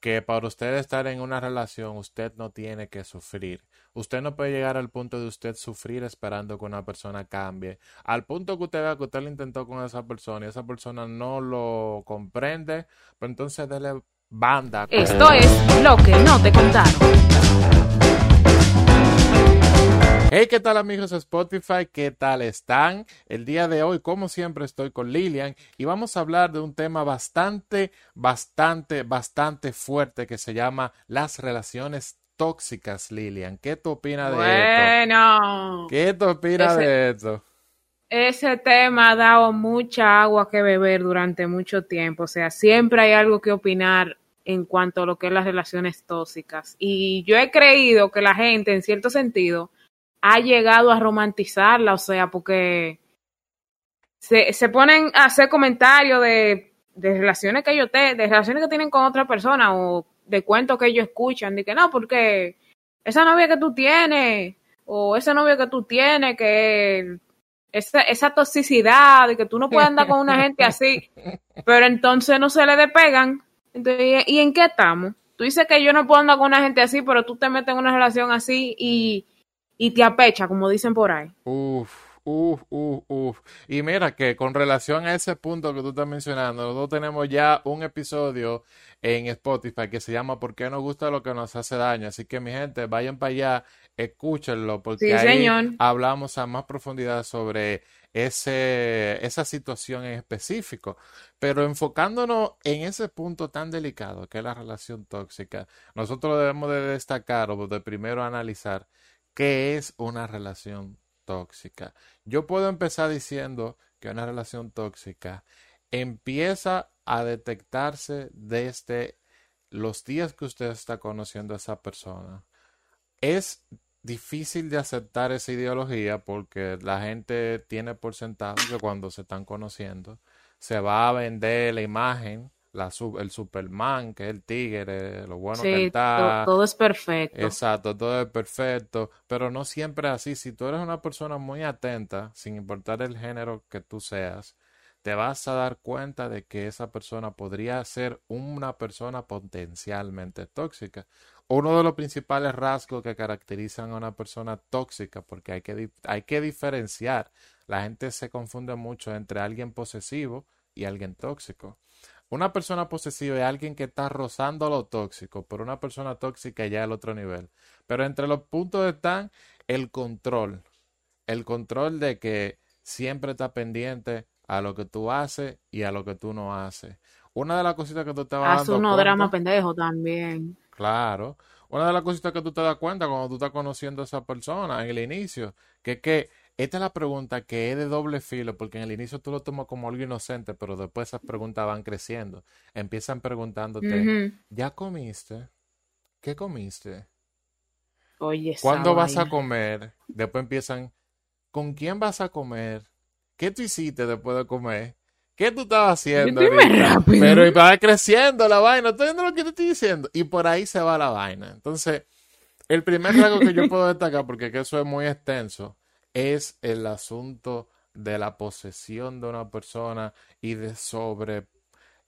que para usted estar en una relación usted no tiene que sufrir. Usted no puede llegar al punto de usted sufrir esperando que una persona cambie. Al punto que usted vea que usted lo intentó con esa persona y esa persona no lo comprende, pues entonces dele banda. Esto es lo que no te contaron. Hey, ¿qué tal amigos de Spotify? ¿Qué tal están? El día de hoy, como siempre, estoy con Lilian y vamos a hablar de un tema bastante, bastante, bastante fuerte que se llama las relaciones tóxicas, Lilian. ¿Qué tú opinas de bueno, esto? ¿Qué tú opinas ese, de esto? Ese tema ha dado mucha agua que beber durante mucho tiempo. O sea, siempre hay algo que opinar en cuanto a lo que es las relaciones tóxicas. Y yo he creído que la gente, en cierto sentido, ha llegado a romantizarla, o sea, porque se, se ponen a hacer comentarios de, de relaciones que ellos te, de relaciones que tienen con otra persona o de cuentos que ellos escuchan, de que no, porque esa novia que tú tienes o ese novio que tú tienes, que esa, esa toxicidad de que tú no puedes andar con una gente así, pero entonces no se le despegan. Entonces, ¿y en qué estamos? Tú dices que yo no puedo andar con una gente así, pero tú te metes en una relación así y y te apecha, como dicen por ahí. Uf, uf, uf, uf. Y mira que con relación a ese punto que tú estás mencionando, nosotros tenemos ya un episodio en Spotify que se llama ¿Por qué nos gusta lo que nos hace daño? Así que mi gente, vayan para allá, escúchenlo, porque sí, ahí señor. hablamos a más profundidad sobre ese, esa situación en específico. Pero enfocándonos en ese punto tan delicado que es la relación tóxica, nosotros debemos de destacar o de primero analizar ¿Qué es una relación tóxica? Yo puedo empezar diciendo que una relación tóxica empieza a detectarse desde los días que usted está conociendo a esa persona. Es difícil de aceptar esa ideología porque la gente tiene por sentado que cuando se están conociendo se va a vender la imagen la, el Superman, que es el tigre, lo bueno sí, que está. Todo, todo, es perfecto. Exacto, todo es perfecto, pero no siempre así. Si tú eres una persona muy atenta, sin importar el género que tú seas, te vas a dar cuenta de que esa persona podría ser una persona potencialmente tóxica. Uno de los principales rasgos que caracterizan a una persona tóxica, porque hay que, hay que diferenciar, la gente se confunde mucho entre alguien posesivo y alguien tóxico. Una persona posesiva es alguien que está rozando lo tóxico, pero una persona tóxica ya es el otro nivel. Pero entre los puntos están el control. El control de que siempre está pendiente a lo que tú haces y a lo que tú no haces. Una de las cositas que tú te vas Haz uno drama pendejo también. Claro. Una de las cositas que tú te das cuenta cuando tú estás conociendo a esa persona en el inicio, que es que esta es la pregunta que es de doble filo, porque en el inicio tú lo tomas como algo inocente, pero después esas preguntas van creciendo. Empiezan preguntándote, uh -huh. ¿ya comiste? ¿Qué comiste? Oye, ¿Cuándo vas a comer? Después empiezan, ¿con quién vas a comer? ¿Qué tú hiciste después de comer? ¿Qué tú estabas haciendo? Pero y va creciendo la vaina, ¿estás viendo lo que te estoy diciendo? Y por ahí se va la vaina. Entonces, el primer rasgo que yo puedo destacar, porque que eso es muy extenso, es el asunto de la posesión de una persona y de sobre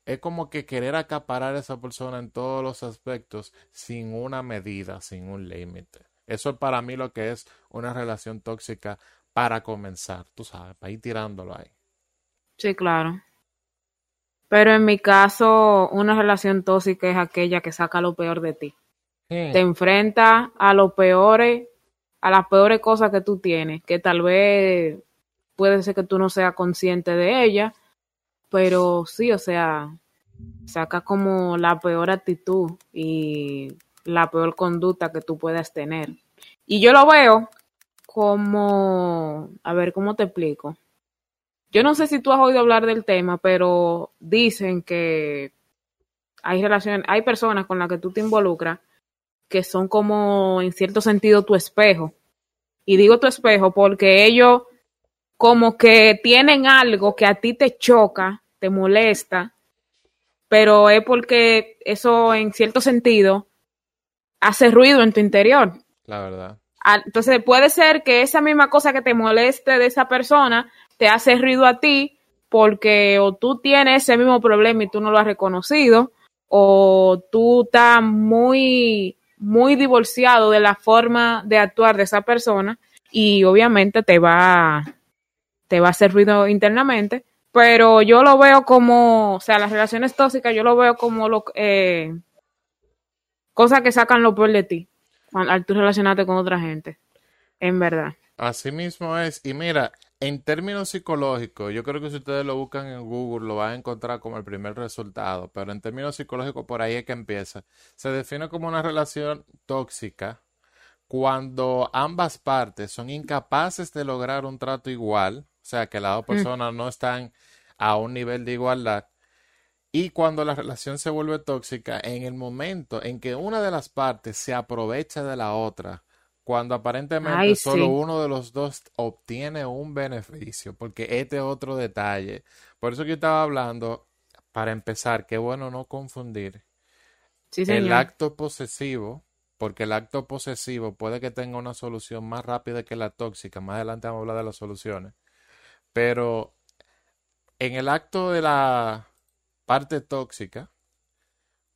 es como que querer acaparar a esa persona en todos los aspectos sin una medida, sin un límite. Eso es para mí lo que es una relación tóxica para comenzar, tú sabes, para ir tirándolo ahí. Sí, claro. Pero en mi caso, una relación tóxica es aquella que saca lo peor de ti. Hmm. Te enfrenta a lo peores a las peores cosas que tú tienes, que tal vez puede ser que tú no seas consciente de ella, pero sí, o sea, saca como la peor actitud y la peor conducta que tú puedas tener. Y yo lo veo como, a ver, ¿cómo te explico? Yo no sé si tú has oído hablar del tema, pero dicen que hay relaciones, hay personas con las que tú te involucras que son como en cierto sentido tu espejo. Y digo tu espejo porque ellos como que tienen algo que a ti te choca, te molesta, pero es porque eso en cierto sentido hace ruido en tu interior. La verdad. Entonces puede ser que esa misma cosa que te moleste de esa persona te hace ruido a ti porque o tú tienes ese mismo problema y tú no lo has reconocido, o tú estás muy, muy divorciado de la forma de actuar de esa persona y obviamente te va, te va a hacer ruido internamente. Pero yo lo veo como, o sea, las relaciones tóxicas yo lo veo como lo, eh, cosas que sacan lo peor de ti al tú relacionarte con otra gente, en verdad. Así mismo es. Y mira, en términos psicológicos, yo creo que si ustedes lo buscan en Google lo van a encontrar como el primer resultado, pero en términos psicológicos por ahí es que empieza. Se define como una relación tóxica cuando ambas partes son incapaces de lograr un trato igual, o sea, que las dos mm. personas no están a un nivel de igualdad, y cuando la relación se vuelve tóxica, en el momento en que una de las partes se aprovecha de la otra, cuando aparentemente solo uno de los dos obtiene un beneficio, porque este es otro detalle. Por eso que yo estaba hablando, para empezar, qué bueno no confundir el acto posesivo, porque el acto posesivo puede que tenga una solución más rápida que la tóxica. Más adelante vamos a hablar de las soluciones. Pero en el acto de la parte tóxica,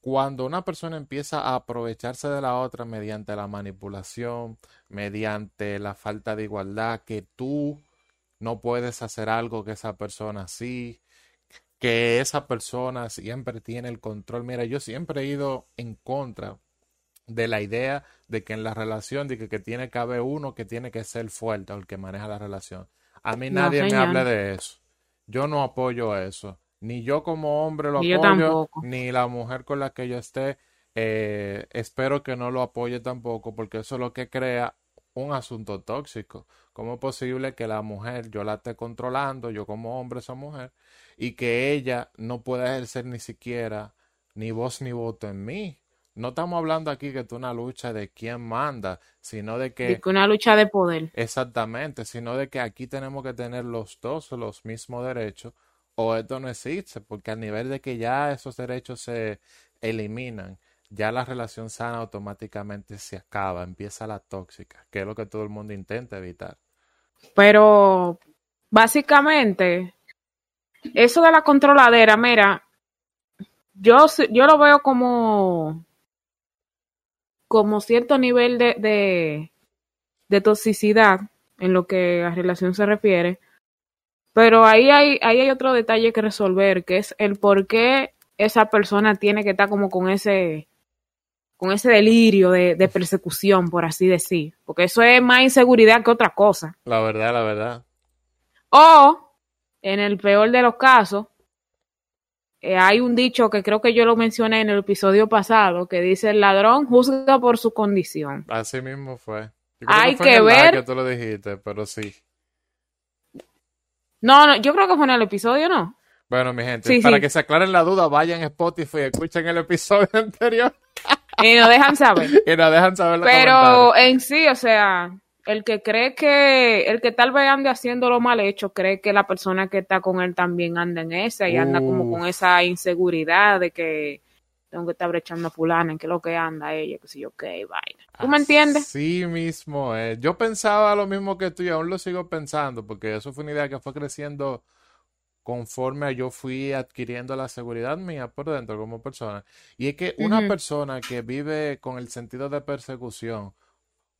cuando una persona empieza a aprovecharse de la otra mediante la manipulación, mediante la falta de igualdad, que tú no puedes hacer algo que esa persona sí, que esa persona siempre tiene el control. Mira, yo siempre he ido en contra de la idea de que en la relación, de que, tiene que haber uno que tiene que ser fuerte o el que maneja la relación. A mí nadie me hable de eso. Yo no apoyo eso ni yo como hombre lo apoyo, ni la mujer con la que yo esté, eh, espero que no lo apoye tampoco, porque eso es lo que crea un asunto tóxico. ¿Cómo es posible que la mujer yo la esté controlando, yo como hombre esa mujer, y que ella no pueda ejercer ni siquiera ni voz ni voto en mí? No estamos hablando aquí que es una lucha de quién manda, sino de que... De una lucha de poder. Exactamente, sino de que aquí tenemos que tener los dos los mismos derechos o esto no existe, porque a nivel de que ya esos derechos se eliminan, ya la relación sana automáticamente se acaba, empieza la tóxica, que es lo que todo el mundo intenta evitar. Pero básicamente, eso de la controladera, mira, yo, yo lo veo como, como cierto nivel de, de, de toxicidad en lo que a relación se refiere, pero ahí hay, ahí hay otro detalle que resolver, que es el por qué esa persona tiene que estar como con ese, con ese delirio de, de persecución, por así decir. Porque eso es más inseguridad que otra cosa. La verdad, la verdad. O, en el peor de los casos, eh, hay un dicho que creo que yo lo mencioné en el episodio pasado, que dice el ladrón juzga por su condición. Así mismo fue. hay que, ver. Que tú lo dijiste, pero sí. No, no, yo creo que fue en el episodio, ¿no? Bueno, mi gente, para que se aclaren la duda, vayan a Spotify y escuchen el episodio anterior. y nos dejan saber. y nos dejan saber Pero en sí, o sea, el que cree que, el que tal vez ande haciendo lo mal hecho, cree que la persona que está con él también anda en esa y anda como con esa inseguridad de que tengo que estar brechando a fulana en qué es lo que anda ella, que si yo qué vaina. ¿Tú me entiendes? Sí mismo. Eh. Yo pensaba lo mismo que tú y aún lo sigo pensando, porque eso fue una idea que fue creciendo conforme yo fui adquiriendo la seguridad mía por dentro como persona. Y es que una persona que vive con el sentido de persecución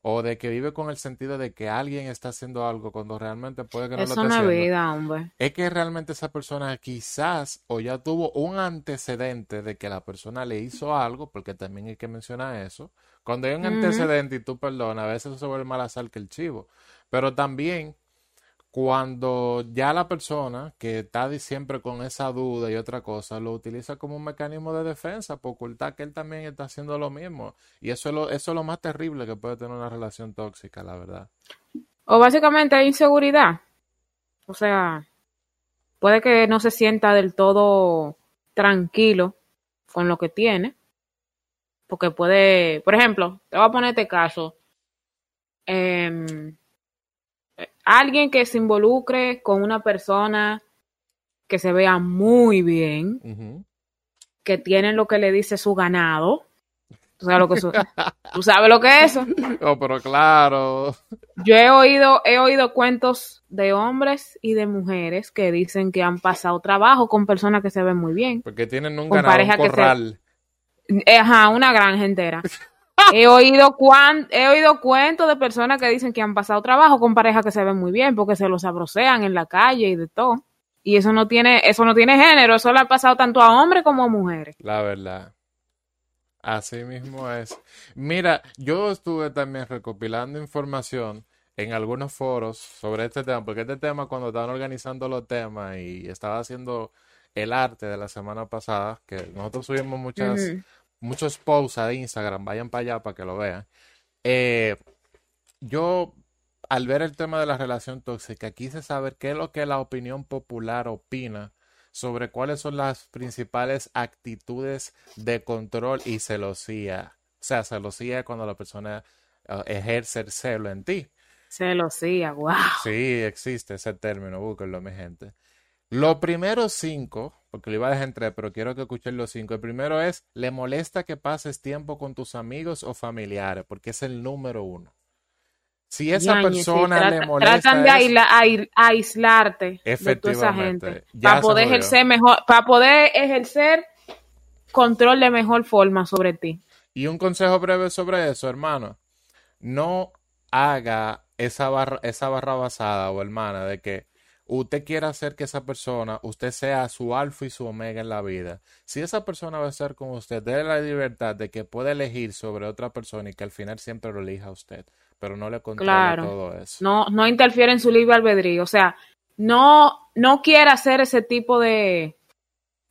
o de que vive con el sentido de que alguien está haciendo algo cuando realmente puede que no lo esté haciendo. vida, hombre. Es que realmente esa persona quizás o ya tuvo un antecedente de que la persona le hizo algo, porque también hay que mencionar eso, cuando hay un antecedente y tú perdonas, a veces eso se vuelve más sal que el chivo. Pero también cuando ya la persona que está siempre con esa duda y otra cosa lo utiliza como un mecanismo de defensa por ocultar que él también está haciendo lo mismo. Y eso es lo, eso es lo más terrible que puede tener una relación tóxica, la verdad. O básicamente hay inseguridad. O sea, puede que no se sienta del todo tranquilo con lo que tiene porque puede, por ejemplo, te voy a poner este caso. Em, alguien que se involucre con una persona que se vea muy bien, que tiene lo que le dice su ganado. ¿Tú sabes lo que, ¿tú sabes lo que es eso? Oh, pero claro. Yo he oído, he oído cuentos de hombres y de mujeres que dicen que han pasado trabajo con personas que se ven muy bien. Porque tienen un ganado, un corral Ajá, una granja entera. He oído cuan, he oído cuentos de personas que dicen que han pasado trabajo con parejas que se ven muy bien porque se los abrocean en la calle y de todo. Y eso no tiene, eso no tiene género, eso le ha pasado tanto a hombres como a mujeres. La verdad. Así mismo es. Mira, yo estuve también recopilando información en algunos foros sobre este tema, porque este tema cuando estaban organizando los temas y estaba haciendo el arte de la semana pasada, que nosotros subimos muchas. Muchos posts a Instagram, vayan para allá para que lo vean. Eh, yo, al ver el tema de la relación tóxica, quise saber qué es lo que la opinión popular opina sobre cuáles son las principales actitudes de control y celosía. O sea, celosía es cuando la persona eh, ejerce el celo en ti. Celosía, wow. Sí, existe ese término, búsquenlo, mi gente. Los primeros cinco, porque lo iba a dejar en tres, pero quiero que escuchen los cinco. El primero es, le molesta que pases tiempo con tus amigos o familiares, porque es el número uno. Si esa sí, persona trata- le molesta tratan de aisla- aislarte de toda esa gente para poder ejercer mejor, para poder ejercer control de mejor forma sobre ti. Y un consejo breve sobre eso, hermano. No haga esa barra, esa barra basada o hermana de que usted quiera hacer que esa persona, usted sea su alfa y su omega en la vida. Si esa persona va a estar con usted, déle la libertad de que pueda elegir sobre otra persona y que al final siempre lo elija a usted, pero no le controle Claro. todo eso. No, no interfiere en su libre albedrío. O sea, no, no quiera hacer ese tipo de.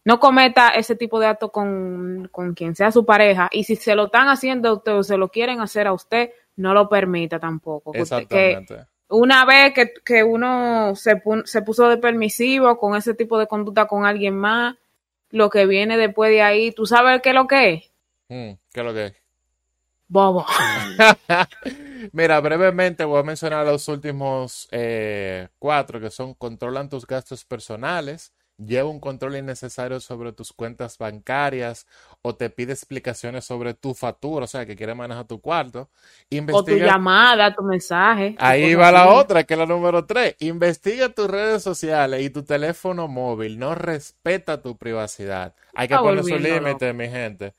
No cometa ese tipo de acto con, con quien sea su pareja. Y si se lo están haciendo a usted o se lo quieren hacer a usted, no lo permita tampoco. Usted- que Exactamente. Una vez que, que uno se, se puso de permisivo con ese tipo de conducta con alguien más, lo que viene después de ahí, ¿tú sabes qué es lo que es? Mm, ¿qué es lo que es? Bobo. Mira, brevemente voy a mencionar los últimos eh, cuatro que son controlan tus gastos personales, lleva un control innecesario sobre tus cuentas bancarias o te pide explicaciones sobre tu factura, o sea, que quiere manejar tu cuarto. O tu Investiga. llamada, tu mensaje. Ahí va la otra, que es la número tres. Investiga tus redes sociales y tu teléfono móvil. No respeta tu privacidad. Hay que poner su límite, mi gente.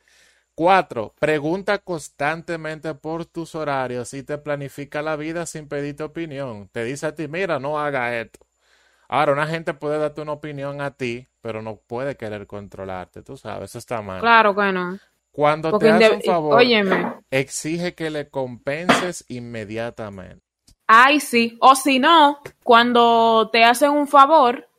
Cuatro, pregunta constantemente por tus horarios y te planifica la vida sin pedirte opinión. Te dice a ti, mira, no haga esto. Ahora, una gente puede darte una opinión a ti, pero no puede querer controlarte. Tú sabes, eso está mal. Claro que no. Cuando Porque te hace un favor, óyeme, exige que le compenses inmediatamente. ay sí, o si no, cuando te hacen un favor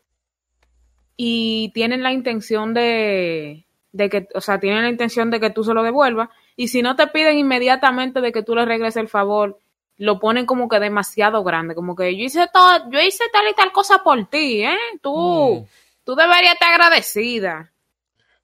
y tienen la intención de, de que, o sea, tienen la intención de que tú se lo devuelvas, y si no te piden inmediatamente de que tú le regreses el favor, lo ponen como que demasiado grande, como que yo hice todo, yo hice tal y tal cosa por ti, ¿eh? Tú, Mm. tú deberías estar agradecida.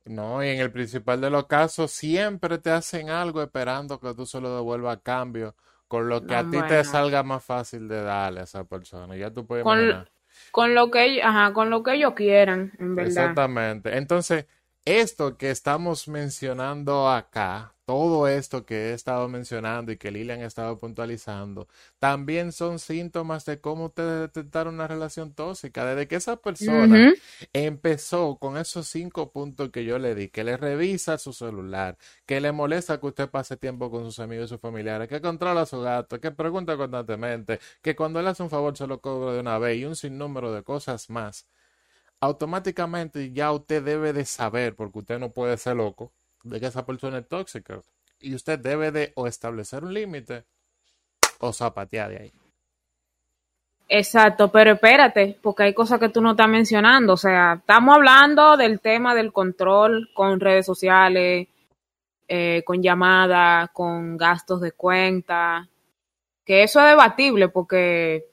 No, y en el principal de los casos siempre te hacen algo esperando que tú se lo devuelvas a cambio, con lo que a No, ti te salga más fácil de darle a esa persona. Ya tú puedes Con, imaginar. con lo que ajá, con lo que ellos quieran, en verdad. Exactamente. Entonces, esto que estamos mencionando acá, todo esto que he estado mencionando y que Lilian ha estado puntualizando, también son síntomas de cómo usted detectar una relación tóxica. Desde que esa persona empezó con esos cinco puntos que yo le di, que le revisa su celular, que le molesta que usted pase tiempo con sus amigos y sus familiares, que controla a su gato, que pregunta constantemente, que cuando él hace un favor se lo cobra de una vez y un sinnúmero de cosas más. Automáticamente ya usted debe de saber, porque usted no puede ser loco, de que esa persona es tóxica. Y usted debe de o establecer un límite o zapatear de ahí. Exacto, pero espérate, porque hay cosas que tú no estás mencionando. O sea, estamos hablando del tema del control con redes sociales, eh, con llamadas, con gastos de cuenta, que eso es debatible porque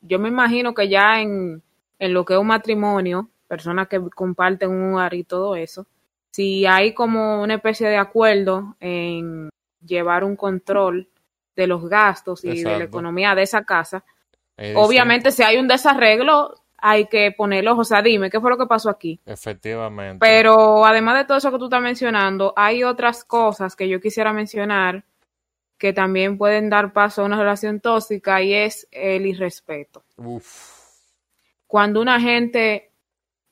yo me imagino que ya en, en lo que es un matrimonio, personas que comparten un hogar y todo eso, si hay como una especie de acuerdo en llevar un control de los gastos y de la economía de esa casa, Es Obviamente, si hay un desarreglo, hay que ponerlo. O sea, dime, ¿qué fue lo que pasó aquí? Efectivamente. Pero además de todo eso que tú estás mencionando, hay otras cosas que yo quisiera mencionar que también pueden dar paso a una relación tóxica y es el irrespeto. Uf. Cuando una gente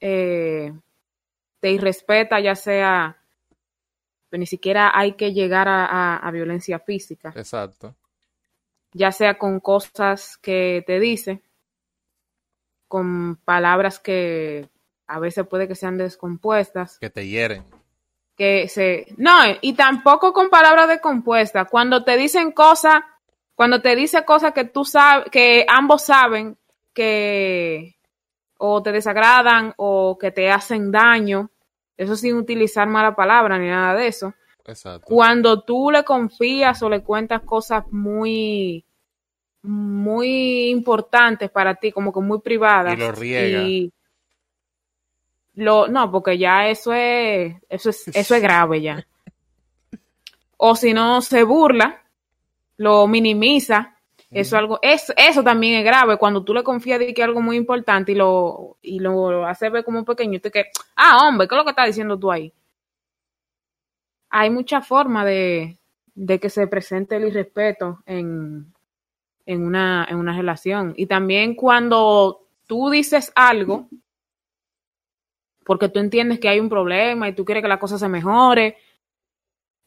eh, te irrespeta, ya sea pero ni siquiera hay que llegar a, a- a violencia física, Exacto. ya sea con cosas que te dice, con palabras que a veces puede que sean descompuestas, Que te hieren. que se... No, y tampoco con palabras descompuestas. Cuando te dicen cosas, cuando te dice cosas que tú sabes, que ambos saben que o te desagradan o que te hacen daño, eso sin utilizar mala palabra ni nada de eso. Exacto. Cuando tú le confías o le cuentas cosas muy muy importantes para ti, como que muy privadas. Y lo riega. y lo, no, porque ya eso es, eso es, eso es grave ya. O si no se burla, lo minimiza, eso algo, es, eso también es grave cuando tú le confías de que es algo muy importante y lo, y lo hace ver como pequeñito que, ah, hombre, ¿qué es lo que estás diciendo tú ahí? Hay mucha forma de, de que se presente el irrespeto en, en una, en una relación. Y también cuando tú dices algo, porque tú entiendes que hay un problema y tú quieres que la cosa se mejore,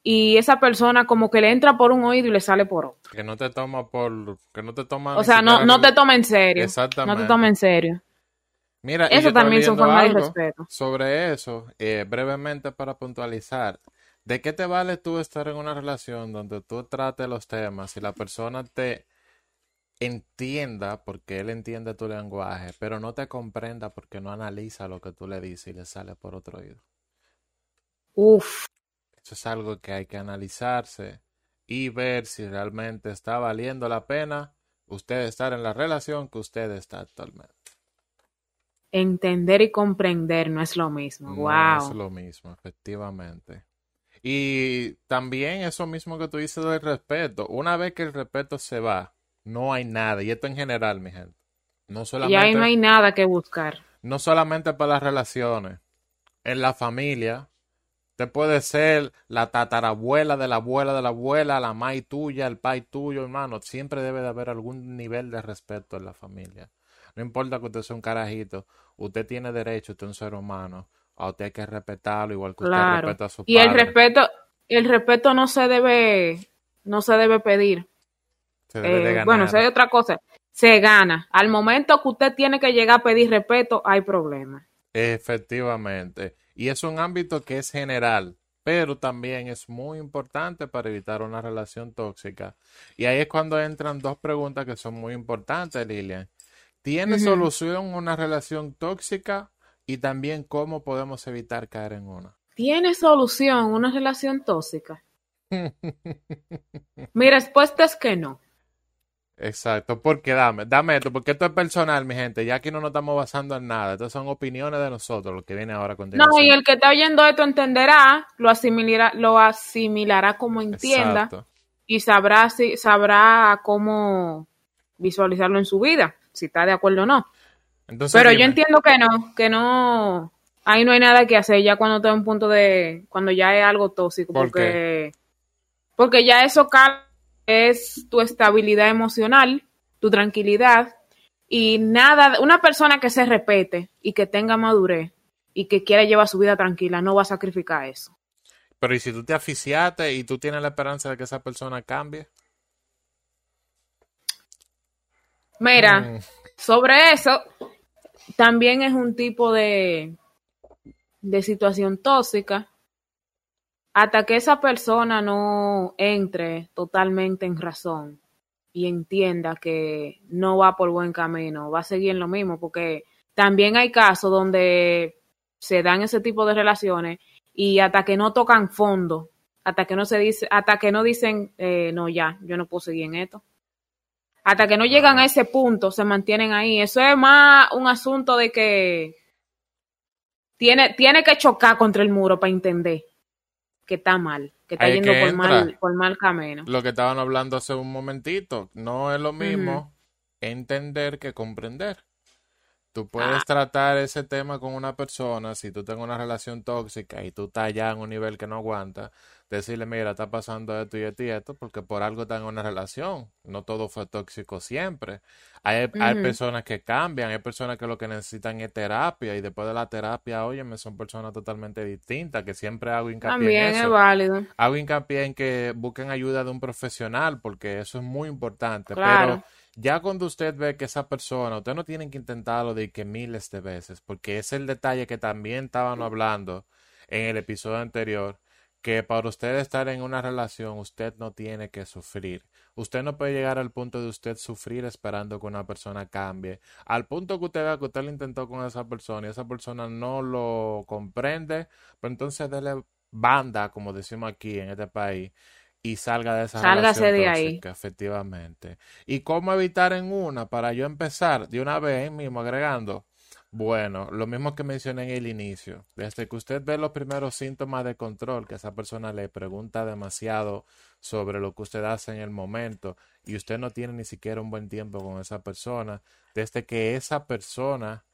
y esa persona como que le entra por un oído y le sale por otro. Que no te toma por. Que no te toma. O sea, no, no te toma en serio. Exactamente. No te toma en serio. Mira, Eso también son formas de respeto. Sobre eso, eh, brevemente para puntualizar. ¿De qué te vale tú estar en una relación donde tú trates los temas y la persona te entienda porque él entiende tu lenguaje, pero no te comprenda porque no analiza lo que tú le dices y le sale por otro oído? Uf, Eso es algo que hay que analizarse y ver si realmente está valiendo la pena usted estar en la relación que usted está actualmente. entender y comprender no es lo mismo. No wow. es lo mismo, efectivamente. Y también eso mismo que tú dices del respeto. Una vez que el respeto se va, no hay nada. Y esto en general, mi gente. No Y solamente, ahí no hay nada que buscar. no solamente para las relaciones. En la familia, te puede ser la tatarabuela de la abuela de la abuela, la mai tuya, el pai tuyo, hermano. Siempre debe de haber algún nivel de respeto en la familia. No importa que usted sea un carajito, usted tiene derecho, usted es un ser humano. A usted hay que respetarlo igual que usted respeta a su Y el padre. respeto, el respeto no se debe, no se debe pedir. Se debe de Eh, ganar. bueno, eso es otra cosa. Se gana. Al momento que usted tiene que llegar a pedir respeto, hay problemas. Efectivamente. Y es un ámbito que es general, pero también es muy importante para evitar una relación tóxica. Y ahí es cuando entran dos preguntas que son muy importantes, Lilian. ¿Tiene solución una relación tóxica? Y también cómo podemos evitar caer en una. ¿Tiene solución una relación tóxica? Mi respuesta es que no. Exacto, porque dame, dame esto, porque esto es personal, mi gente, ya aquí no nos estamos basando en nada, estas son opiniones de nosotros, lo que viene ahora con No, y el que está oyendo esto entenderá, lo asimilará, lo asimilará como entienda Exacto. y sabrá si sabrá cómo visualizarlo en su vida, si está de acuerdo o no. Entonces, Pero yo entiendo que no, que no, ahí no hay nada que hacer ya cuando está en un punto de, cuando ya es algo tóxico, ¿Por porque, porque ya eso cal- es tu estabilidad emocional, tu tranquilidad y nada, una persona que se repete y que tenga madurez y que quiera llevar su vida tranquila no va a sacrificar eso. Pero ¿y si tú te asfixiaste y tú tienes la esperanza de que esa persona cambie? Mira, Mm, sobre eso también es un tipo de, de situación tóxica hasta que esa persona no entre totalmente en razón y entienda que no va por buen camino, va a seguir en lo mismo, porque también hay casos donde se dan ese tipo de relaciones y hasta que no tocan fondo, hasta que no se dice, hasta que no dicen, eh, no ya, yo no puedo seguir en esto. Hasta que no llegan a ese punto, se mantienen ahí. Eso es más un asunto de que tiene, tiene que chocar contra el muro para entender que está mal, que está Ahí yendo que por mal, por mal camino. Lo que estaban hablando hace un momentito, no es lo mismo entender que comprender. Tú puedes Ah. tratar ese tema con una persona, si tú tienes una relación tóxica y tú estás ya en un nivel que no aguanta, decirle, mira, está pasando esto y esto y esto, porque por algo están en una relación. No todo fue tóxico siempre. Hay, hay personas que cambian, hay personas que lo que necesitan es terapia y después de la terapia, óyeme, son personas totalmente distintas, que siempre hago hincapié También en eso. es válido. Hago hincapié en que busquen ayuda de un profesional, porque eso es muy importante. Claro. Pero ya cuando usted ve que esa persona, usted no tiene que intentarlo de que miles de veces, porque es el detalle que también estaban hablando en el episodio anterior, que para usted estar en una relación, usted no tiene que sufrir. Usted no puede llegar al punto de usted sufrir esperando que una persona cambie. Al punto que usted vea que usted lo intentó con esa persona y esa persona no lo comprende, pues entonces dele banda, como decimos aquí en este país, y salga de esa Sálgase relación de ahí. efectivamente. ¿Y cómo evitar en una? Para yo empezar de una vez mismo agregando. Bueno, lo mismo que mencioné en el inicio. Desde que usted ve los primeros síntomas de control, que esa persona le pregunta demasiado sobre lo que usted hace en el momento y usted no tiene ni siquiera un buen tiempo con esa persona, desde que esa persona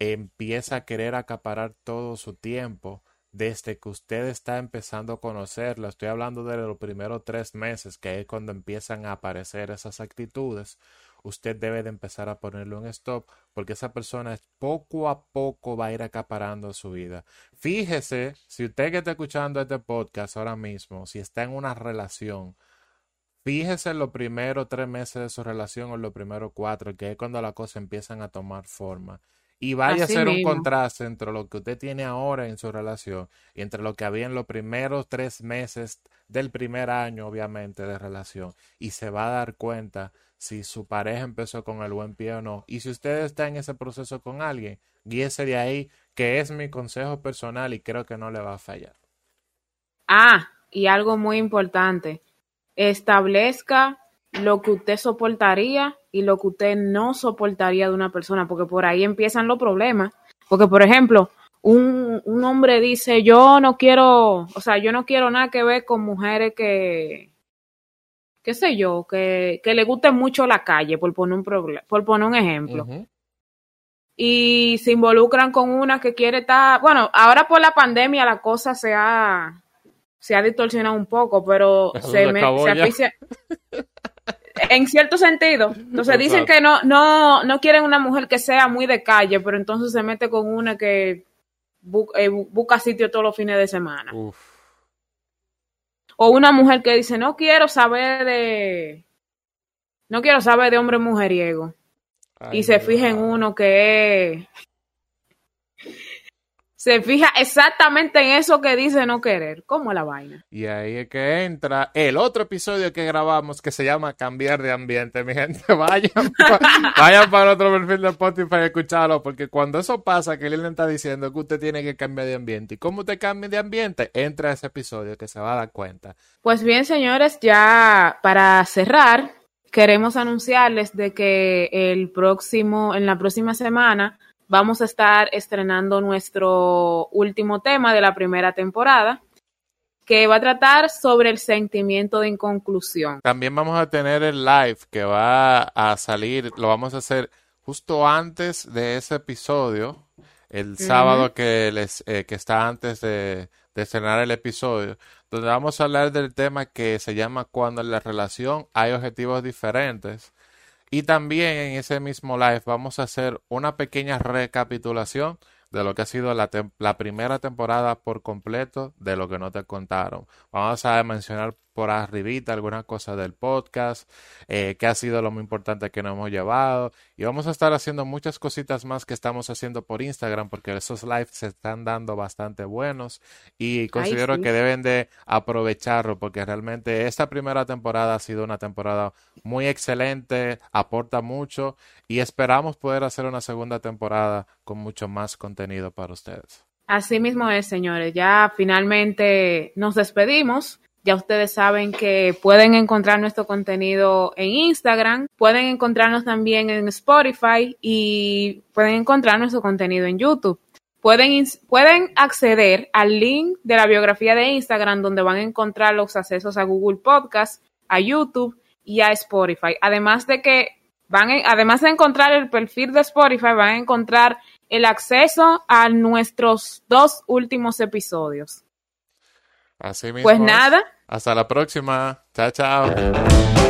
empieza a querer acaparar todo su tiempo, desde que usted está empezando a conocerla, estoy hablando de los primeros tres meses, que es cuando empiezan a aparecer esas actitudes, usted debe de empezar a ponerle un stop, porque esa persona poco a poco va a ir acaparando su vida. Fíjese, si usted que está escuchando este podcast ahora mismo, si está en una relación, fíjese en los primeros tres meses de su relación o en los primeros cuatro, que es cuando las cosas empiezan a tomar forma. Y vaya Así a ser un contraste entre lo que usted tiene ahora en su relación y entre lo que había en los primeros tres meses del primer año, obviamente, de relación. Y se va a dar cuenta si su pareja empezó con el buen pie o no. Y si usted está en ese proceso con alguien, guíese de ahí, que es mi consejo personal y creo que no le va a fallar. Ah, y algo muy importante, establezca lo que usted soportaría y lo que usted no soportaría de una persona, porque por ahí empiezan los problemas. Porque, por ejemplo, un, un hombre dice, yo no quiero, o sea, yo no quiero nada que ver con mujeres que, qué sé yo, que, que le guste mucho la calle, por poner un, por poner un ejemplo. Y se involucran con una que quiere estar, bueno, ahora por la pandemia la cosa se ha se ha distorsionado un poco, pero Eso se, me, se aficia- en cierto sentido. Entonces dicen que no no no quieren una mujer que sea muy de calle, pero entonces se mete con una que bu- eh, bu- busca sitio todos los fines de semana. Uf. O una mujer que dice, "No quiero saber de no quiero saber de hombre mujeriego." y se fija en uno que es se fija exactamente en eso que dice no querer, como la vaina. Y ahí es que entra el otro episodio que grabamos que se llama Cambiar de ambiente, mi gente. Vayan, pa- vayan para otro perfil de Spotify a escucharlo, porque cuando eso pasa, que Lilian está diciendo que usted tiene que cambiar de ambiente. ¿Y cómo usted cambia de ambiente? Entra a ese episodio que se va a dar cuenta. Pues bien, señores, ya para cerrar, queremos anunciarles de que el próximo, en la próxima semana, vamos a estar estrenando nuestro último tema de la primera temporada, que va a tratar sobre el sentimiento de inconclusión. También vamos a tener el live que va a salir, lo vamos a hacer justo antes de ese episodio, el sábado que les eh, que está antes de, de estrenar el episodio, donde vamos a hablar del tema que se llama cuando en la relación hay objetivos diferentes. Y también en ese mismo live vamos a hacer una pequeña recapitulación de lo que ha sido la, primera temporada por completo de lo que no te contaron. Vamos a mencionar por arribita algunas cosas del podcast, eh, qué ha sido lo muy importante que nos hemos llevado y vamos a estar haciendo muchas cositas más que estamos haciendo por Instagram porque esos lives se están dando bastante buenos y considero sí. que deben de aprovecharlo porque realmente esta primera temporada ha sido una temporada muy excelente, aporta mucho y esperamos poder hacer una segunda temporada con mucho más contenido para ustedes. Así mismo es, señores. Ya finalmente nos despedimos. Ya ustedes saben que pueden encontrar nuestro contenido en Instagram, pueden encontrarnos también en Spotify y pueden encontrar nuestro contenido en YouTube. Pueden, acceder al link de la biografía de Instagram donde van a encontrar los accesos a Google Podcast, a YouTube y a Spotify. Además de que van, a- además de encontrar el perfil de Spotify, van a encontrar el acceso a nuestros dos últimos episodios. Así mismo. Pues es. nada. Hasta la próxima. Chao, chao.